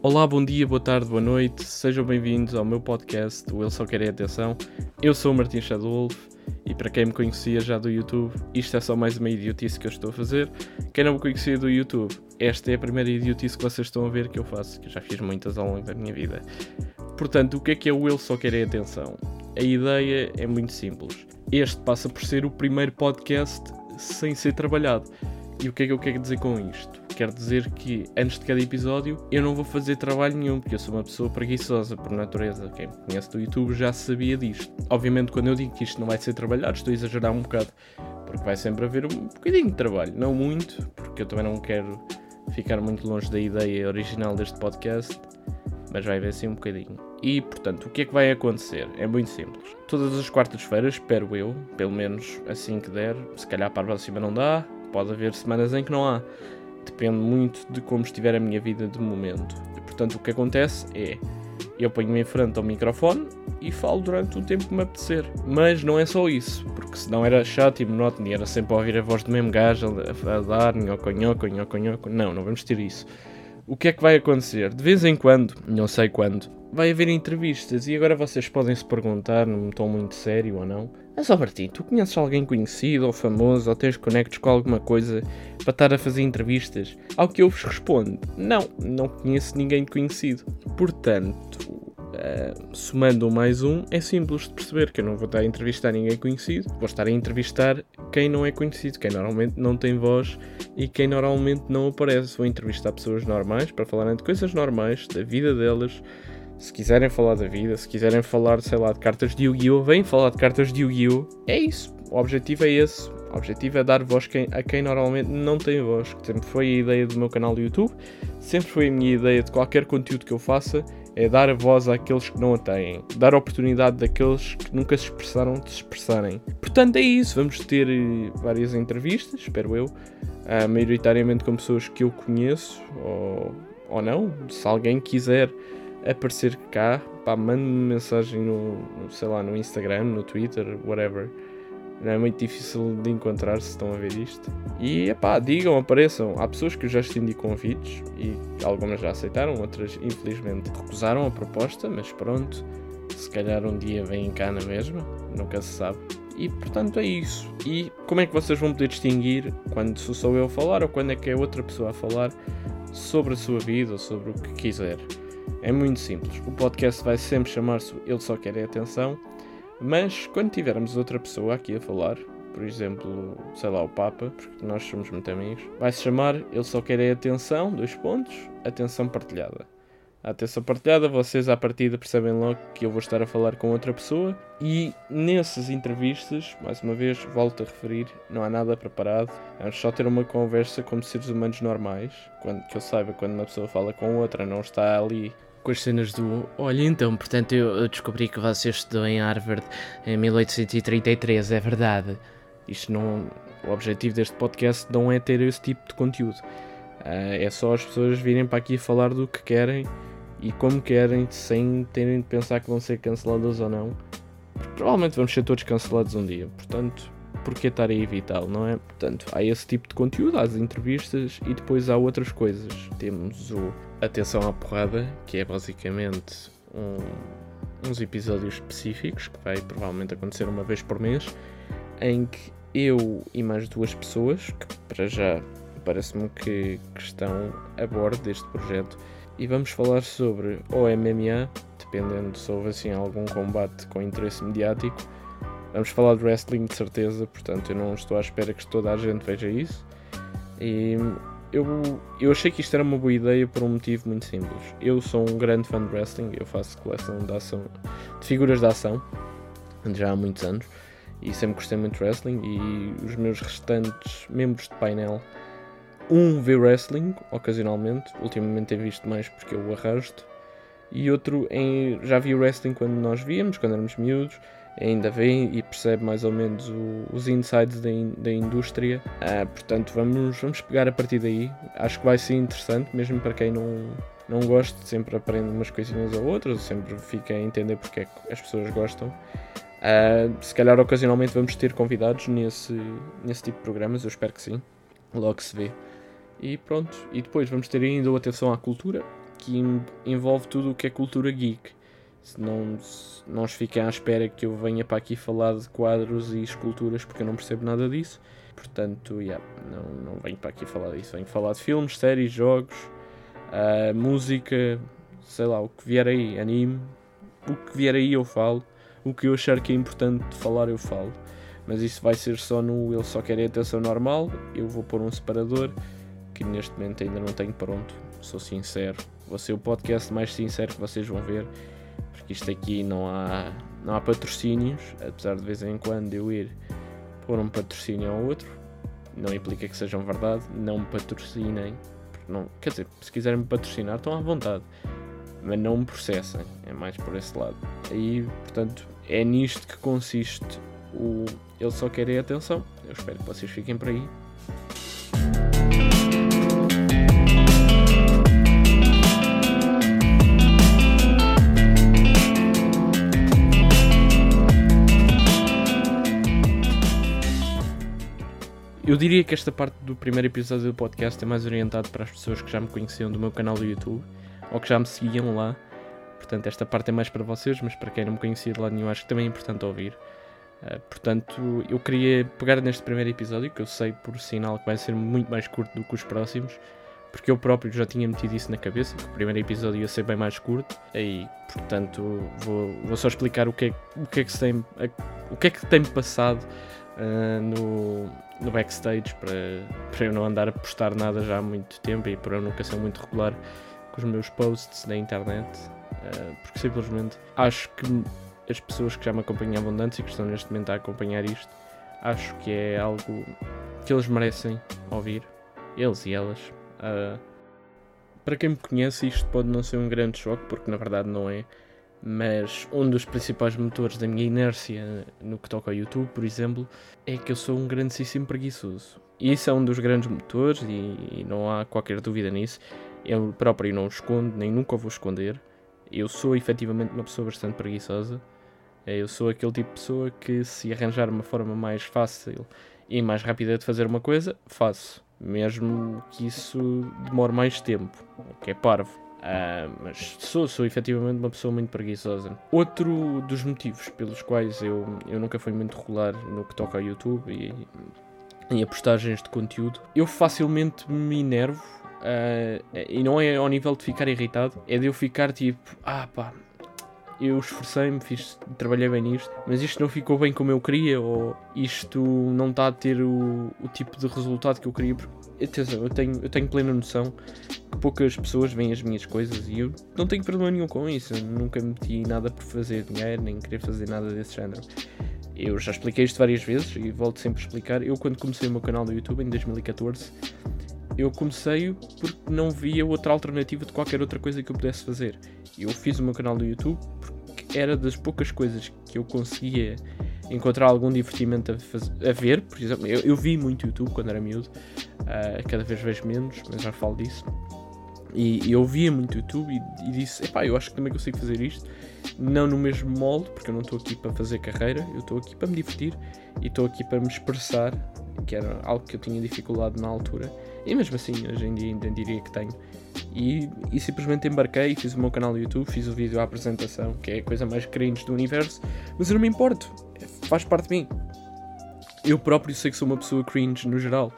Olá, bom dia, boa tarde, boa noite, sejam bem-vindos ao meu podcast, o Ele Só Quer é Atenção. Eu sou o Martin Shadowolf e para quem me conhecia já do YouTube, isto é só mais uma idiotice que eu estou a fazer. Quem não me conhecia do YouTube, esta é a primeira idiotice que vocês estão a ver que eu faço, que eu já fiz muitas ao longo da minha vida. Portanto, o que é que é o Ele Só Quer é Atenção? A ideia é muito simples. Este passa por ser o primeiro podcast sem ser trabalhado. E o que é que eu quero dizer com isto? Quero dizer que antes de cada episódio eu não vou fazer trabalho nenhum, porque eu sou uma pessoa preguiçosa por natureza. Quem me conhece do YouTube já sabia disto. Obviamente, quando eu digo que isto não vai ser trabalhado, estou a exagerar um bocado, porque vai sempre haver um bocadinho de trabalho. Não muito, porque eu também não quero ficar muito longe da ideia original deste podcast, mas vai haver sim um bocadinho. E portanto, o que é que vai acontecer? É muito simples. Todas as quartas-feiras, espero eu, pelo menos assim que der, se calhar para a próxima não dá, pode haver semanas em que não há. Depende muito de como estiver a minha vida de momento. Portanto, o que acontece é eu ponho-me em frente ao microfone e falo durante o tempo que me apetecer. Mas não é só isso, porque senão era chato e monótono e era sempre a ouvir a voz do mesmo gajo a dar nhoco, nhoco, nhoco, nhoco. Não, não vamos ter isso. O que é que vai acontecer? De vez em quando, não sei quando, vai haver entrevistas e agora vocês podem se perguntar, num tom muito sério ou não, mas, ó Martim, tu conheces alguém conhecido ou famoso ou tens conectos com alguma coisa para estar a fazer entrevistas? Ao que eu vos respondo, não, não conheço ninguém conhecido. Portanto, uh, somando um mais um, é simples de perceber que eu não vou estar a entrevistar ninguém conhecido, vou estar a entrevistar quem não é conhecido, quem normalmente não tem voz e quem normalmente não aparece. Vou entrevistar pessoas normais para falarem de coisas normais, da vida delas se quiserem falar da vida, se quiserem falar, sei lá, de cartas de Yu-Gi-Oh! Vêm falar de cartas de Yu-Gi-Oh! É isso. O objetivo é esse. O objetivo é dar voz a quem normalmente não tem voz. Que sempre foi a ideia do meu canal do YouTube, sempre foi a minha ideia de qualquer conteúdo que eu faça, é dar a voz àqueles que não a têm. Dar a oportunidade daqueles que nunca se expressaram de se expressarem. Portanto, é isso. Vamos ter eh, várias entrevistas, espero eu. Uh, maioritariamente com pessoas que eu conheço ou, ou não. Se alguém quiser aparecer cá, pá, mande-me mensagem no, sei lá, no Instagram, no Twitter, whatever. Não é muito difícil de encontrar se estão a ver isto. E pá, digam, apareçam. Há pessoas que eu já estendi convites e algumas já aceitaram, outras infelizmente recusaram a proposta, mas pronto, se calhar um dia vêm cá na mesma, nunca se sabe. E portanto é isso. E como é que vocês vão poder distinguir quando sou eu a falar ou quando é que é outra pessoa a falar sobre a sua vida ou sobre o que quiser? É muito simples. O podcast vai sempre chamar-se Ele Só Quer é Atenção, mas quando tivermos outra pessoa aqui a falar, por exemplo, sei lá, o Papa, porque nós somos muito amigos, vai se chamar Ele Só Quer é Atenção, dois pontos, Atenção Partilhada. A atenção partilhada, vocês à partida percebem logo que eu vou estar a falar com outra pessoa e nessas entrevistas, mais uma vez, volto a referir, não há nada preparado, vamos só ter uma conversa como seres humanos normais, quando, que eu saiba quando uma pessoa fala com outra, não está ali com as cenas do. Olha, então, portanto, eu, descobri que você estudou em Harvard em 1833, é verdade. Isto não. O objetivo deste podcast não é ter esse tipo de conteúdo. Uh, é só as pessoas virem para aqui falar do que querem e como querem, sem terem de pensar que vão ser canceladas ou não. Provavelmente vamos ser todos cancelados um dia. Portanto, por que estar a evitá-lo, não é? Portanto, há esse tipo de conteúdo, há as entrevistas e depois há outras coisas. Temos o Atenção à Porrada, que é basicamente um, uns episódios específicos, que vai provavelmente acontecer uma vez por mês, em que eu e mais duas pessoas, que para já parece-me que, que estão a bordo deste projeto, e vamos falar sobre o MMA, dependendo se houve assim algum combate com interesse mediático. Vamos falar de wrestling de certeza, portanto eu não estou à espera que toda a gente veja isso. E eu, eu achei que isto era uma boa ideia por um motivo muito simples. Eu sou um grande fã de wrestling, eu faço coleção de ação, de figuras de ação, já há muitos anos, e sempre gostei muito de wrestling. E os meus restantes membros de painel, um vê wrestling ocasionalmente, ultimamente tenho visto mais porque eu o arrasto, e outro em, já vi wrestling quando nós víamos, quando éramos miúdos ainda vê e percebe mais ou menos o, os insights da, in, da indústria. Uh, portanto, vamos, vamos pegar a partir daí. Acho que vai ser interessante, mesmo para quem não, não gosta, sempre aprende umas coisinhas ou outras, sempre fica a entender porque é que as pessoas gostam. Uh, se calhar ocasionalmente vamos ter convidados nesse, nesse tipo de programas, eu espero que sim. Logo se vê. E pronto. E depois vamos ter ainda o Atenção à Cultura, que envolve tudo o que é cultura geek. Não, não fiquem à espera que eu venha para aqui falar de quadros e esculturas porque eu não percebo nada disso. Portanto, yeah, não, não venho para aqui falar disso. Venho falar de filmes, séries, jogos, uh, música, sei lá, o que vier aí, anime, o que vier aí eu falo. O que eu achar que é importante falar eu falo. Mas isso vai ser só no Ele Só Quer Atenção Normal. Eu vou pôr um separador que neste momento ainda não tenho pronto. Sou sincero. Vai ser o podcast mais sincero que vocês vão ver. Porque isto aqui não há, não há patrocínios. Apesar de vez em quando eu ir pôr um patrocínio ao outro. Não implica que sejam verdade. Não me patrocinem. Não, quer dizer, se quiserem me patrocinar, estão à vontade. Mas não me processem. É mais por esse lado. Aí, portanto, é nisto que consiste o Ele Só Quer é Atenção. Eu espero que vocês fiquem por aí. Eu diria que esta parte do primeiro episódio do podcast é mais orientado para as pessoas que já me conheciam do meu canal do YouTube ou que já me seguiam lá. Portanto, esta parte é mais para vocês, mas para quem não me conhecia de lado nenhum, acho que também é importante ouvir. Uh, portanto, eu queria pegar neste primeiro episódio, que eu sei por sinal que vai ser muito mais curto do que os próximos, porque eu próprio já tinha metido isso na cabeça, que o primeiro episódio ia ser bem mais curto, e portanto vou, vou só explicar o que é, o que, é que tem, o que é que tem passado uh, no, no backstage para, para eu não andar a postar nada já há muito tempo e para eu nunca ser muito regular com os meus posts na internet, uh, porque simplesmente acho que as pessoas que já me acompanhavam antes e que estão neste momento a acompanhar isto, acho que é algo que eles merecem ouvir, eles e elas. Uh, para quem me conhece, isto pode não ser um grande choque, porque na verdade não é, mas um dos principais motores da minha inércia no que toca ao YouTube, por exemplo, é que eu sou um grandíssimo preguiçoso. Isso é um dos grandes motores, e, e não há qualquer dúvida nisso. Eu próprio não o escondo, nem nunca vou esconder. Eu sou efetivamente uma pessoa bastante preguiçosa. Eu sou aquele tipo de pessoa que, se arranjar uma forma mais fácil e mais rápida de fazer uma coisa, faço. Mesmo que isso demore mais tempo, o que é parvo. Uh, mas sou, sou efetivamente uma pessoa muito preguiçosa. Outro dos motivos pelos quais eu, eu nunca fui muito regular no que toca ao YouTube e em postagens de conteúdo, eu facilmente me enervo. Uh, e não é ao nível de ficar irritado, é de eu ficar tipo, ah pá, eu esforcei-me, fiz, trabalhei bem nisto, mas isto não ficou bem como eu queria, ou isto não está a ter o, o tipo de resultado que eu queria. Atenção, eu tenho, eu tenho plena noção que poucas pessoas veem as minhas coisas e eu não tenho problema nenhum com isso. Eu nunca meti nada por fazer dinheiro, nem querer fazer nada desse género. Eu já expliquei isto várias vezes e volto sempre a explicar. Eu, quando comecei o meu canal do YouTube em 2014, eu comecei porque não via outra alternativa de qualquer outra coisa que eu pudesse fazer. Eu fiz o meu canal do YouTube porque era das poucas coisas que eu conseguia encontrar algum divertimento a, fazer, a ver. Por exemplo, eu, eu, vi muito YouTube quando era miúdo, uh, cada vez vejo menos, mas já falo disso. E, e eu via muito YouTube e, e disse: epá, eu acho que também consigo fazer isto. Não no mesmo molde, porque eu não estou aqui para fazer carreira, eu estou aqui para me divertir e estou aqui para me expressar, que era algo que eu tinha dificuldade na altura e mesmo assim, hoje em dia ainda diria que tenho. E, e simplesmente embarquei, fiz o meu canal do YouTube, fiz o vídeo à apresentação, que é a coisa mais cringe do universo, mas eu não me importo, faz parte de mim. Eu próprio sei que sou uma pessoa cringe no geral,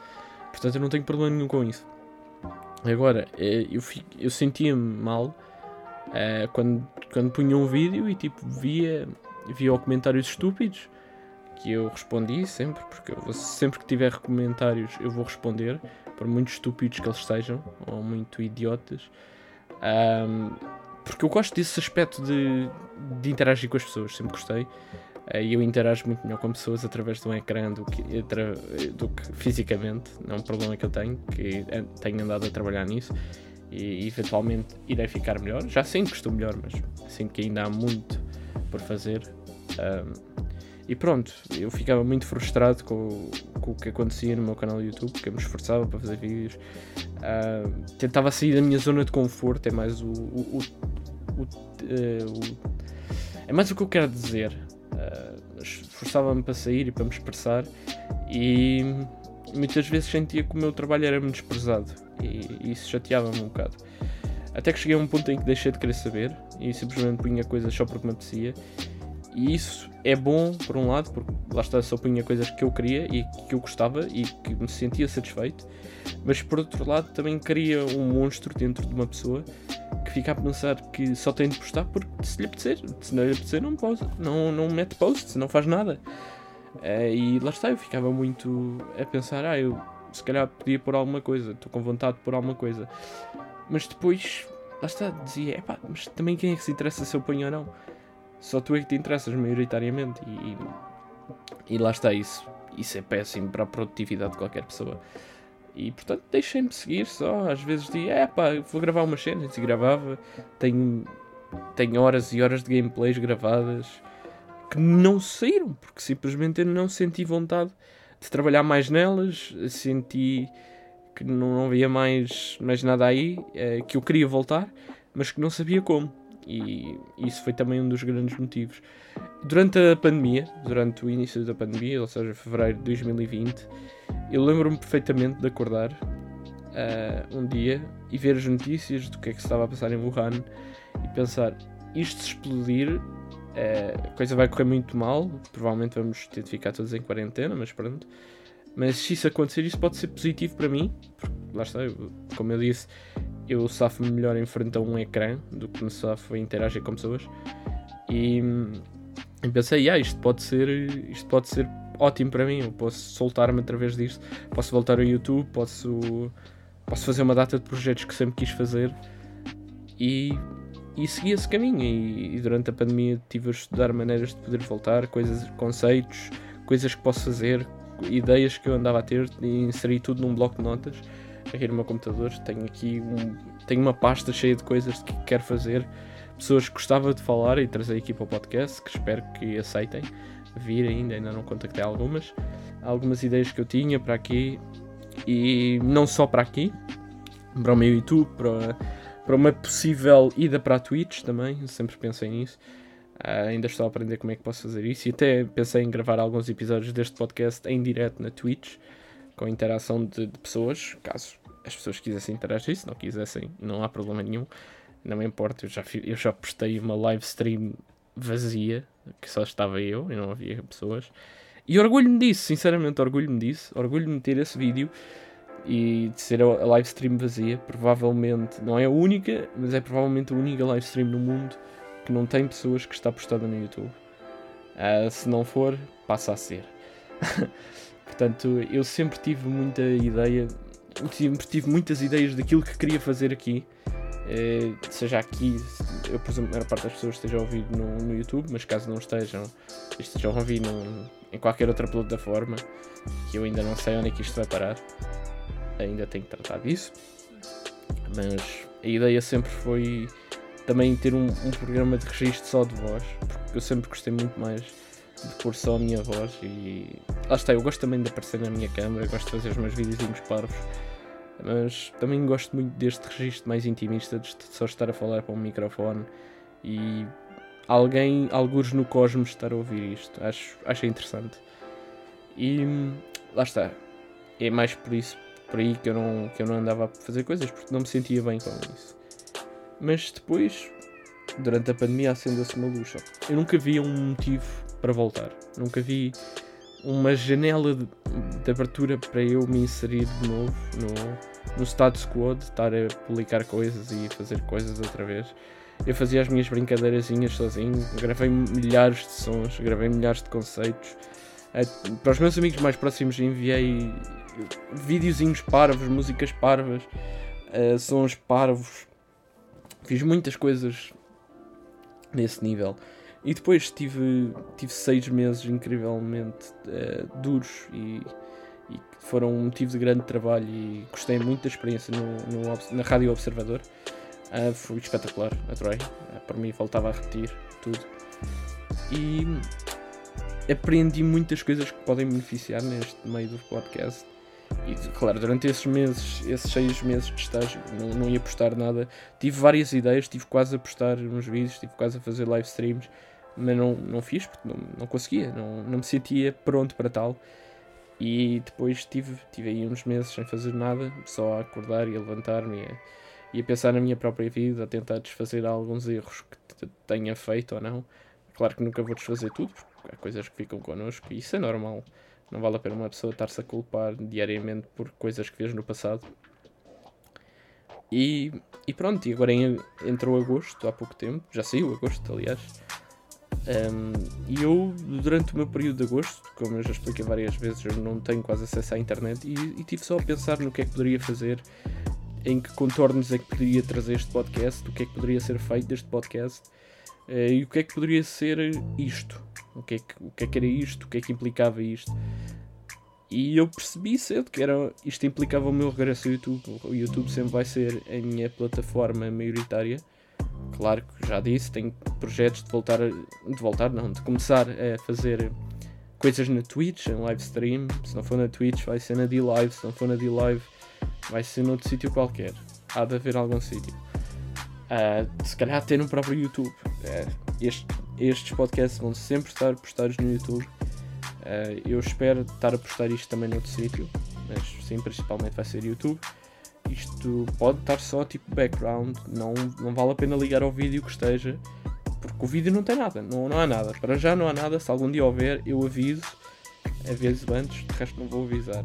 portanto eu não tenho problema nenhum com isso. Agora, eh, eu, eu sentia-me mal uh, quando, quando punha um vídeo e tipo via, via comentários estúpidos que eu respondi sempre, porque eu, sempre que tiver comentários eu vou responder por muito estúpidos que eles sejam, ou muito idiotas. Um, porque eu gosto desse aspecto de, de interagir com as pessoas, sempre gostei. Eh, e eu interajo muito melhor com pessoas através de um ecrã do que, do que fisicamente. Não é um problema que eu tenho, que tenho andado a trabalhar nisso. E eventualmente irei ficar melhor. Já sinto que estou melhor, mas sinto que ainda há muito por fazer. Um, e pronto, eu ficava muito frustrado com, com, o que acontecia no meu canal do YouTube, porque eu me esforçava para fazer vídeos. Uh, tentava sair da minha zona de conforto, é mais o. o, o, o, uh, é mais o que eu quero dizer. Uh, esforçava-me para sair e para me expressar e muitas vezes sentia que o meu trabalho era menosprezado e, e isso chateava-me um bocado. Até que cheguei a um ponto em que deixei de querer saber e simplesmente punha coisas só porque me apetecia. E isso é bom, por um lado, porque lá está, só punha coisas que eu queria e que eu gostava e que me sentia satisfeito. Mas por outro lado, também cria um monstro dentro de uma pessoa que fica a pensar que só tem de postar porque se lhe apetecer. Se não lhe apetecer, não, posta, não, não mete posts, não faz nada. Uh, e lá está, eu ficava muito a pensar, ah, eu se calhar podia pôr alguma coisa, estou com vontade de pôr alguma coisa. Mas depois, lá está, dizia, epá, mas também quem é que se interessa se eu ponho ou não? Só tu é que te interessas maioritariamente e, e lá está isso. Isso é péssimo para a produtividade de qualquer pessoa. E portanto deixem-me seguir só. Às vezes digo, é pá, vou gravar umas cenas e gravava. Tenho, tenho horas e horas de gameplays gravadas que não saíram, porque simplesmente eu não senti vontade de trabalhar mais nelas, senti que não havia mais, mais nada aí, é, que eu queria voltar, mas que não sabia como. E isso foi também um dos grandes motivos. Durante a pandemia, durante o início da pandemia, ou seja, fevereiro de 2020, eu lembro-me perfeitamente de acordar uh, um dia e ver as notícias do que é que se estava a passar em Wuhan e pensar: isto se explodir, uh, a coisa vai correr muito mal. Provavelmente vamos ter de ficar todos em quarentena, mas pronto. Mas se isso acontecer, isso pode ser positivo para mim, porque lá está, eu, como eu disse, eu safo melhor em frente a um ecrã do que me safo a interagir com pessoas. E, e pensei, ah, isto pode ser, isto pode ser ótimo para mim, eu posso soltar-me através disto, posso voltar ao YouTube, posso, posso fazer uma data de projetos que sempre quis fazer e, e segui esse caminho. E, e durante a pandemia tive a estudar maneiras de poder voltar, coisas, conceitos, coisas que posso fazer, ideias que eu andava a ter e inseri tudo num bloco de notas aqui no meu computador. Tenho aqui um, tenho uma pasta cheia de coisas que quero fazer, pessoas que gostava de falar e trazer aqui para o podcast, que espero que aceitem vir ainda, ainda não contactei algumas. Algumas ideias que eu tinha para aqui e não só para aqui, para o meu YouTube, para, para uma possível ida para a Twitch também, sempre pensei nisso. Uh, ainda estou a aprender como é que posso fazer isso e até pensei em gravar alguns episódios deste podcast em direto na Twitch com interação de, de pessoas, caso as pessoas quisessem interagir, se não quisessem, não há problema nenhum, não me importa, eu já, eu já postei uma live stream vazia, que só estava eu e não havia pessoas, e orgulho-me disso, sinceramente, orgulho-me disso, orgulho-me de ter esse vídeo e de ser a live stream vazia, provavelmente, não é a única, mas é provavelmente a única live stream no mundo que não tem pessoas que está postada no YouTube. Uh, se não for, passa a ser. Portanto, eu sempre tive muita ideia, sempre tive muitas ideias daquilo que queria fazer aqui. Uh, seja aqui, eu presumo que a maior parte das pessoas esteja a ouvir no, no YouTube, mas caso não estejam, estejam a ouvir no, em qualquer outra plataforma, que eu ainda não sei onde é que isto vai parar, ainda tenho que tratar disso. Mas a ideia sempre foi também ter um, um, programa de registro só de voz, porque eu sempre gostei muito mais de pôr só a minha voz e lá está, eu gosto também de aparecer na minha câmera, gosto de fazer os meus videozinhos parvos, mas também gosto muito deste registro mais intimista, de só estar a falar para um microfone e alguém, alguns no cosmos, estar a ouvir isto, acho, acho interessante. E lá está, é mais por isso, por aí que eu não, que eu não andava a fazer coisas, porque não me sentia bem com isso. Mas depois, durante a pandemia, acendeu-se uma luz. Eu nunca vi um motivo para voltar. Nunca vi uma janela de, de, abertura para eu me inserir de novo no, no status quo de estar a publicar coisas e fazer coisas outra vez. Eu fazia as minhas brincadeirazinhas sozinho, gravei milhares de sons, gravei milhares de conceitos. Para os meus amigos mais próximos enviei videozinhos parvos, músicas parvas, uh, sons parvos, Fiz muitas coisas nesse nível. E depois tive, tive seis meses incrivelmente uh, duros e, e foram um motivo de grande trabalho e gostei muito da experiência no, no na Rádio Observador. Uh, foi espetacular, adorei. Uh, para mim faltava a repetir tudo. E aprendi muitas coisas que podem beneficiar neste meio do podcast. E claro, durante esses meses, esses seis meses de estágio, não, não ia postar nada. Tive várias ideias, tive quase a postar uns vídeos, tive quase a fazer live streams, mas não, não fiz porque não, não conseguia, não, não me sentia pronto para tal. E depois tive, tive aí uns meses sem fazer nada, só a acordar e a levantar-me e, e a pensar na minha própria vida, a tentar desfazer alguns erros que tenha feito ou não. Claro que nunca vou desfazer tudo, porque há coisas que ficam connosco e isso é normal. Não vale a pena uma pessoa estar-se a culpar diariamente por coisas que fez no passado. E, e pronto, e agora entrou agosto, há pouco tempo, já saiu agosto, aliás. Um, e eu, durante o meu período de agosto, como eu já expliquei várias vezes, eu não tenho quase acesso à internet e, e tive só a pensar no que é que poderia fazer, em que contornos é que poderia trazer este podcast, o que é que poderia ser feito deste podcast uh, e o que é que poderia ser isto. O que, é que, o que é que era isto, o que é que implicava isto. E eu percebi cedo que era, isto implicava o meu regresso ao YouTube. O YouTube sempre vai ser a minha plataforma maioritária. Claro que já disse, tenho projetos de voltar, a, de voltar não, de começar a fazer coisas na Twitch, em live stream. Se não for na Twitch, vai ser na D-Live. Se não for na D-Live, vai ser noutro sítio qualquer. Há de haver algum sítio. Uh, se calhar até no próprio YouTube. Uh, este, estes podcasts vão sempre estar postados no YouTube. Uh, eu espero estar a postar isto também noutro sítio, mas sim, principalmente vai ser YouTube. Isto pode estar só tipo background, não, não vale a pena ligar ao vídeo que esteja, porque o vídeo não tem nada, não, não há nada. Para já não há nada, se algum dia houver, eu aviso, aviso antes, de resto não vou avisar.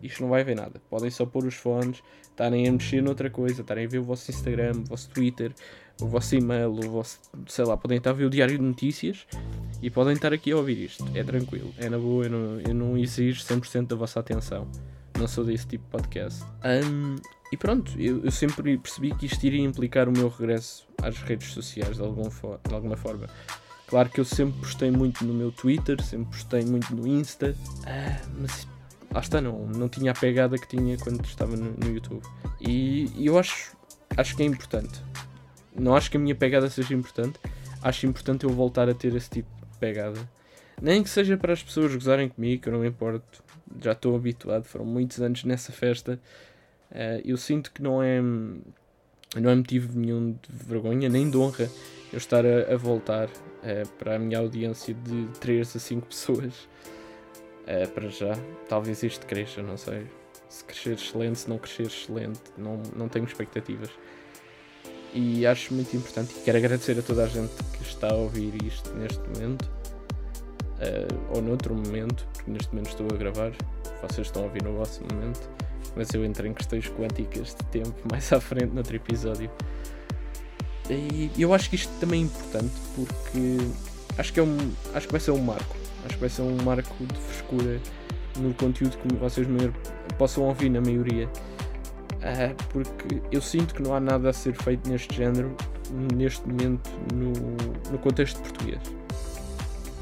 Isto não vai ver nada. Podem só pôr os fones, estarem a mexer noutra coisa, estarem a ver o vosso Instagram, o vosso Twitter, o vosso e-mail, o vosso, sei lá, podem estar a ver o diário de notícias e podem estar aqui a ouvir isto. É tranquilo, é na boa, eu não, eu não exijo 100% da vossa atenção. Não sou desse tipo de podcast. Um, e pronto, eu, eu, sempre percebi que isto iria implicar o meu regresso às redes sociais de, algum de alguma forma. Claro que eu sempre postei muito no meu Twitter, sempre postei muito no Insta, ah, mas lá está, não, não tinha a pegada que tinha quando estava no, no YouTube. E, e eu acho, acho que é importante. Não acho que a minha pegada seja importante, acho importante eu voltar a ter esse tipo pegada. Nem que seja para as pessoas gozarem comigo, que eu não me importo. Já estou habituado, foram muitos anos nessa festa. Uh, eu sinto que não é, não é motivo nenhum de vergonha, nem de honra eu estar a, a voltar uh, para a minha audiência de 3 a 5 pessoas. Uh, para já, talvez isto cresça, não sei. Se crescer excelente, se não crescer excelente, não, não tenho expectativas. E acho muito importante e quero agradecer a toda a gente que está a ouvir isto neste momento uh, ou noutro momento, porque neste momento estou a gravar, vocês estão a ouvir no vosso momento, mas eu entro em questões quânticas de tempo mais à frente noutro episódio. E eu acho que isto também é importante porque acho que, é um, acho que vai ser um marco. Acho que vai ser um marco de frescura no conteúdo que vocês possam ouvir na maioria. Uh, porque eu sinto que não há nada a ser feito neste género neste momento no, no contexto português.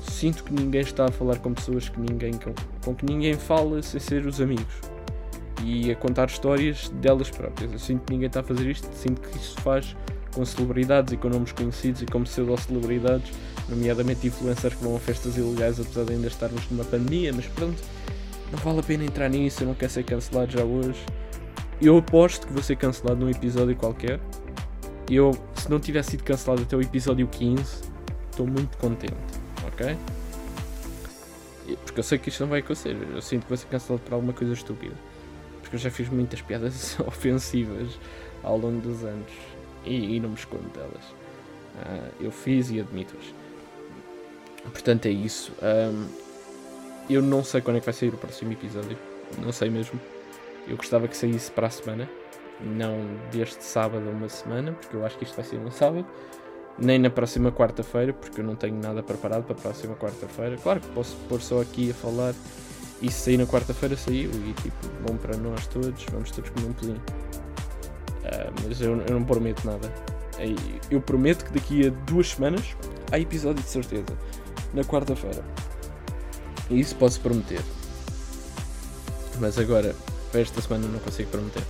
Sinto que ninguém está a falar com pessoas que ninguém, com, com que ninguém fala sem ser os amigos e a contar histórias delas próprias. Eu sinto que ninguém está a fazer isto, sinto que isso se faz com celebridades e com nomes conhecidos e com pseudo-celebridades, nomeadamente influencers que vão a festas ilegais, apesar de ainda estarmos numa pandemia, mas pronto, não vale a pena entrar nisso, eu não quero ser cancelado já hoje. Eu aposto que vou ser cancelado num episódio qualquer. Eu, se não tivesse sido cancelado até o episódio 15, estou muito contente, ok? Porque eu sei que isto não vai acontecer. Eu sinto que vou ser cancelado por alguma coisa estúpida. Porque eu já fiz muitas piadas ofensivas ao longo dos anos. E, e não me escondo delas. Uh, eu fiz e admito-as. Portanto, é isso. Um, eu não sei quando é que vai sair o próximo episódio. Não sei mesmo. Eu gostava que saísse para a semana, não deste sábado uma semana, porque eu acho que isto vai ser um sábado, nem na próxima quarta-feira, porque eu não tenho nada preparado para a próxima quarta-feira. Claro que posso pôr só aqui a falar se sair na quarta-feira saiu e tipo, bom para nós todos, vamos todos comer um pelinho. Uh, mas eu, eu não prometo nada. Eu prometo que daqui a duas semanas há episódio de certeza. Na quarta-feira. E isso posso prometer. Mas agora, para esta semana não consigo prometer.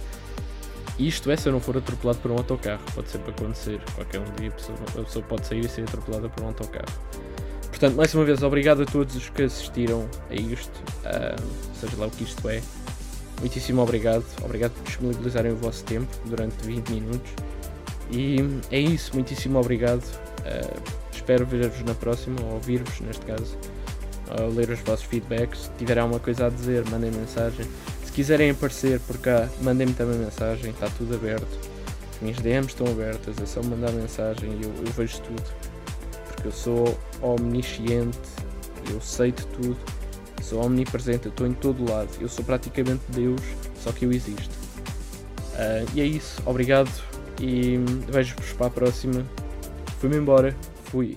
Isto é se eu não for atropelado por um autocarro. Pode sempre acontecer. Qualquer um dia a pessoa, a pessoa pode sair e ser atropelada por um autocarro. Portanto, mais uma vez, obrigado a todos os que assistiram a isto, uh, seja lá o que isto é. Muitíssimo obrigado. Obrigado por disponibilizarem o vosso tempo durante 20 minutos. E é isso, muitíssimo obrigado. Uh, espero ver-vos na próxima, ou ouvir-vos neste caso, ou ler os vossos feedbacks. Se tiverem alguma coisa a dizer, mandem mensagem quiserem aparecer por cá, mandem-me também mensagem, está tudo aberto. As minhas DMs estão abertas, é só mandar mensagem e eu, eu vejo tudo. Porque eu sou omnisciente, eu sei de tudo, sou omnipresente, eu estou em todo lado. Eu sou praticamente Deus, só que eu existo. Uh, e é isso, obrigado e vejo-vos para a próxima. Fui-me embora, fui.